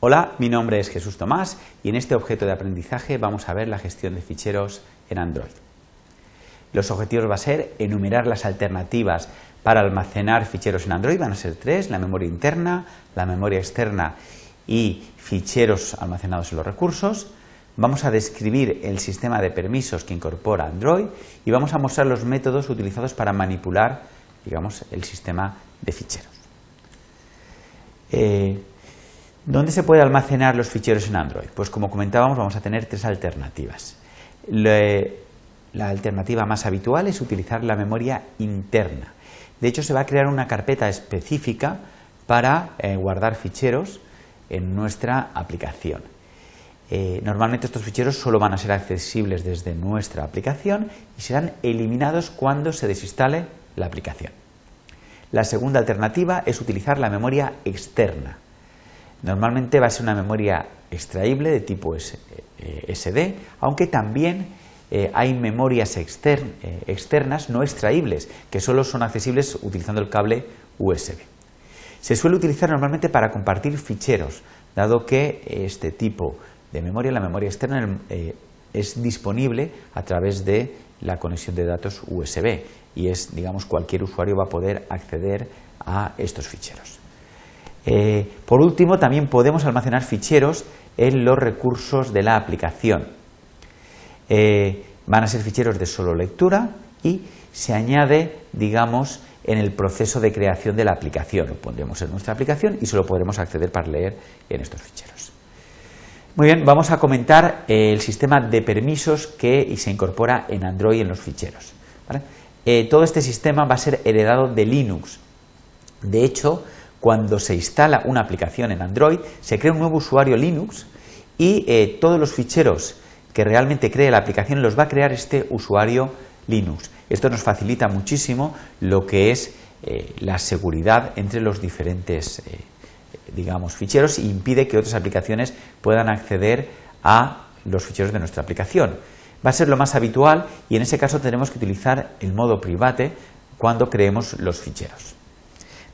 Hola, mi nombre es Jesús Tomás y en este objeto de aprendizaje vamos a ver la gestión de ficheros en Android. Los objetivos va a ser enumerar las alternativas para almacenar ficheros en Android, van a ser tres, la memoria interna, la memoria externa y ficheros almacenados en los recursos. Vamos a describir el sistema de permisos que incorpora Android y vamos a mostrar los métodos utilizados para manipular digamos, el sistema de ficheros. Eh, ¿Dónde se puede almacenar los ficheros en Android? Pues como comentábamos vamos a tener tres alternativas. la alternativa más habitual es utilizar la memoria interna. De hecho se va a crear una carpeta específica para eh, guardar ficheros en nuestra aplicación. Eh, normalmente estos ficheros solo van a ser accesibles desde nuestra aplicación y serán eliminados cuando se desinstale la aplicación. La segunda alternativa es utilizar la memoria externa. Normalmente va a ser una memoria extraíble de tipo SD, eh, aunque también eh, hay memorias eh, externas no extraíbles, que solo son accesibles utilizando el cable USB. Se suele utilizar normalmente para compartir ficheros, dado que este tipo de memoria, la memoria externa, es disponible a través de la conexión de datos USB y es, digamos, cualquier usuario va a poder acceder a estos ficheros. Eh, por último, también podemos almacenar ficheros en los recursos de la aplicación. Eh, van a ser ficheros de solo lectura y se añade, digamos, en el proceso de creación de la aplicación. Lo pondremos en nuestra aplicación y solo podremos acceder para leer en estos ficheros. Muy bien, vamos a comentar el sistema de permisos que se incorpora en Android en los ficheros. Eh, todo este sistema va a ser heredado de Linux. De hecho, cuando se instala una aplicación en Android, se crea un nuevo usuario Linux y eh, todos los ficheros que realmente cree la aplicación los va a crear este usuario Linux. Esto nos facilita muchísimo lo que es eh, la seguridad entre los diferentes eh, digamos, ficheros e impide que otras aplicaciones puedan acceder a los ficheros de nuestra aplicación. Va a ser lo más habitual y en ese caso tenemos que utilizar el modo private cuando creemos los ficheros.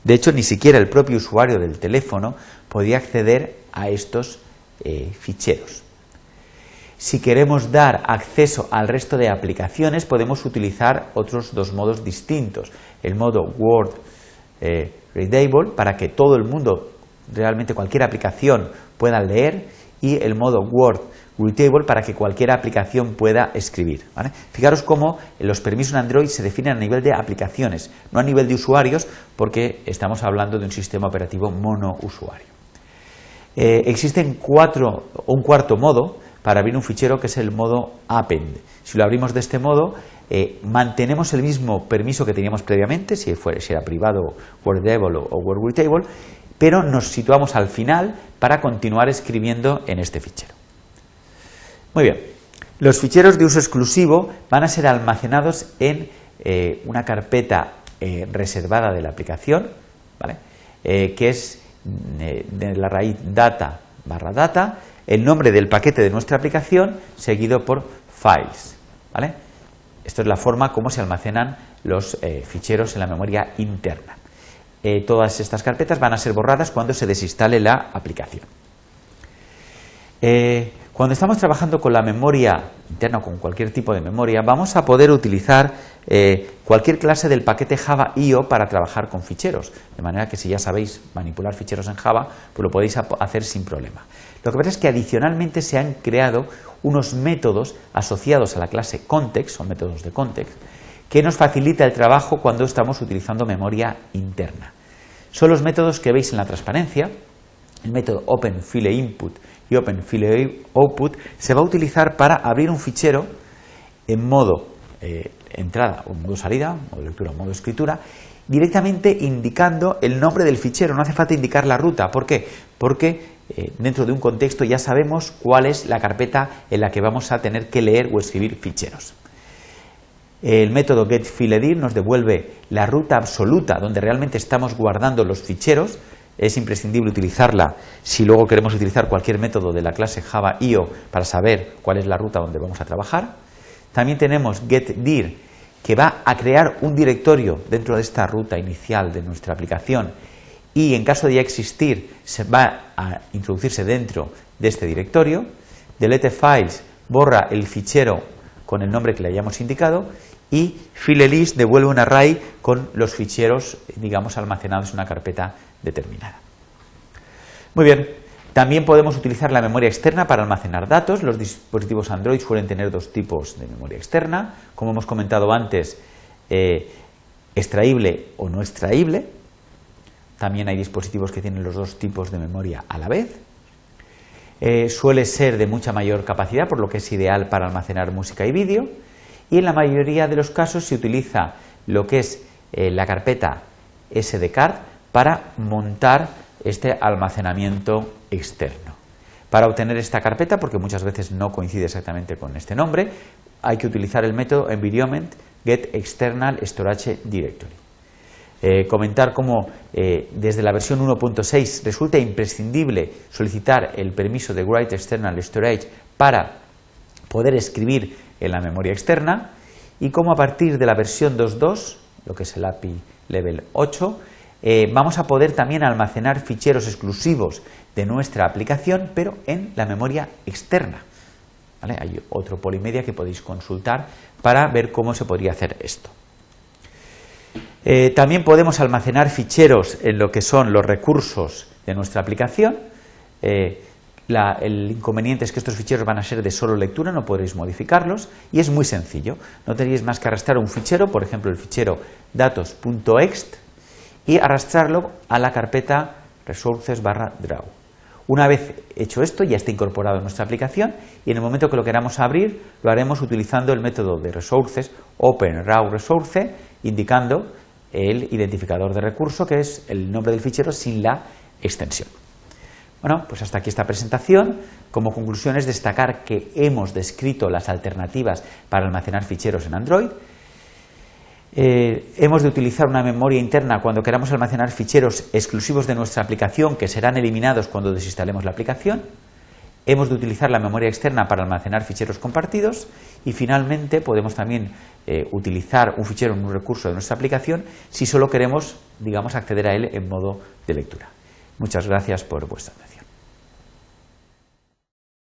De hecho, ni siquiera el propio usuario del teléfono podía acceder a estos eh, ficheros. Si queremos dar acceso al resto de aplicaciones, podemos utilizar otros dos modos distintos. El modo Word eh, Readable, para que todo el mundo, realmente cualquier aplicación, pueda leer, y el modo Word Table para que cualquier aplicación pueda escribir. Fijaros cómo los permisos en Android se definen a nivel de aplicaciones, no a nivel de usuarios, porque estamos hablando de un sistema operativo monousuario. Eh, existen cuatro, un cuarto modo para abrir un fichero que es el modo append. Si lo abrimos de este modo, eh, mantenemos el mismo permiso que teníamos previamente, si, fuera, era privado, WordTable o, o pero nos situamos al final para continuar escribiendo en este fichero. Muy bien, los ficheros de uso exclusivo van a ser almacenados en eh, una carpeta eh, reservada de la aplicación, eh, que es de la raíz data barra data, el nombre del paquete de nuestra aplicación seguido por files. ¿vale? Esto es la forma como se almacenan los ficheros en la memoria interna. todas estas carpetas van a ser borradas cuando se desinstale la aplicación. Cuando estamos trabajando con la memoria interna o con cualquier tipo de memoria, vamos a poder utilizar eh, cualquier clase del paquete Java IO para trabajar con ficheros. De manera que si ya sabéis manipular ficheros en Java, pues lo podéis hacer sin problema. Lo que pasa es que adicionalmente se han creado unos métodos asociados a la clase context, o métodos de context, que nos facilita el trabajo cuando estamos utilizando memoria interna. Son los métodos que veis en la transparencia, el método OpenFileInput y OpenFileOutput se va a utilizar para abrir un fichero en modo eh, entrada o modo salida, modo lectura o modo escritura, directamente indicando el nombre del fichero. No hace falta indicar la ruta. ¿Por qué? Porque eh, dentro de un contexto ya sabemos cuál es la carpeta en la que vamos a tener que leer o escribir ficheros. El método getFiledir nos devuelve la ruta absoluta donde realmente estamos guardando los ficheros es imprescindible utilizarla si luego queremos utilizar cualquier método de la clase Java IO para saber cuál es la ruta donde vamos a trabajar. También tenemos getDir, que va a crear un directorio dentro de esta ruta inicial de nuestra aplicación y en caso de ya existir se va a introducirse dentro de este directorio. Delete files borra el fichero con el nombre que le hayamos indicado y filelist devuelve un array con los ficheros, digamos, almacenados en una carpeta determinada. Muy bien, también podemos utilizar la memoria externa para almacenar datos. Los dispositivos Android suelen tener dos tipos de memoria externa, como hemos comentado antes, eh, extraíble o no extraíble. También hay dispositivos que tienen los dos tipos de memoria a la vez. Eh, suele ser de mucha mayor capacidad, por lo que es ideal para almacenar música y vídeo. Y en la mayoría de los casos se utiliza lo que es eh, la carpeta SD card para montar este almacenamiento externo. Para obtener esta carpeta, porque muchas veces no coincide exactamente con este nombre, hay que utilizar el método environment get external storage directory. Eh, comentar cómo eh, desde la versión 1.6 resulta imprescindible solicitar el permiso de Write External Storage para poder escribir en la memoria externa y cómo a partir de la versión 2.2, lo que es el API Level 8, eh, vamos a poder también almacenar ficheros exclusivos de nuestra aplicación, pero en la memoria externa. Hay otro polimedia que podéis consultar para ver cómo se podría hacer esto. Eh, también podemos almacenar ficheros en lo que son los recursos de nuestra aplicación. Eh, el inconveniente es que estos ficheros van a ser de solo lectura, no podréis modificarlos y es muy sencillo. No tenéis más que arrastrar un fichero, por ejemplo el fichero datos.ext y arrastrarlo a la carpeta resources barra draw. Una vez hecho esto, ya está incorporado en nuestra aplicación y en el momento que lo queramos abrir, lo haremos utilizando el método de resources open indicando el identificador de recurso, que es el nombre del fichero sin la extensión. Bueno, pues hasta aquí esta presentación. Como conclusión es destacar que hemos descrito las alternativas para almacenar ficheros en Android. Eh, hemos de utilizar una memoria interna cuando queramos almacenar ficheros exclusivos de nuestra aplicación que serán eliminados cuando desinstalemos la aplicación. Hemos de utilizar la memoria externa para almacenar ficheros compartidos y finalmente podemos también eh, utilizar un fichero en un recurso de nuestra aplicación si solo queremos, digamos, acceder a él en modo de lectura. Muchas gracias por vuestra atención.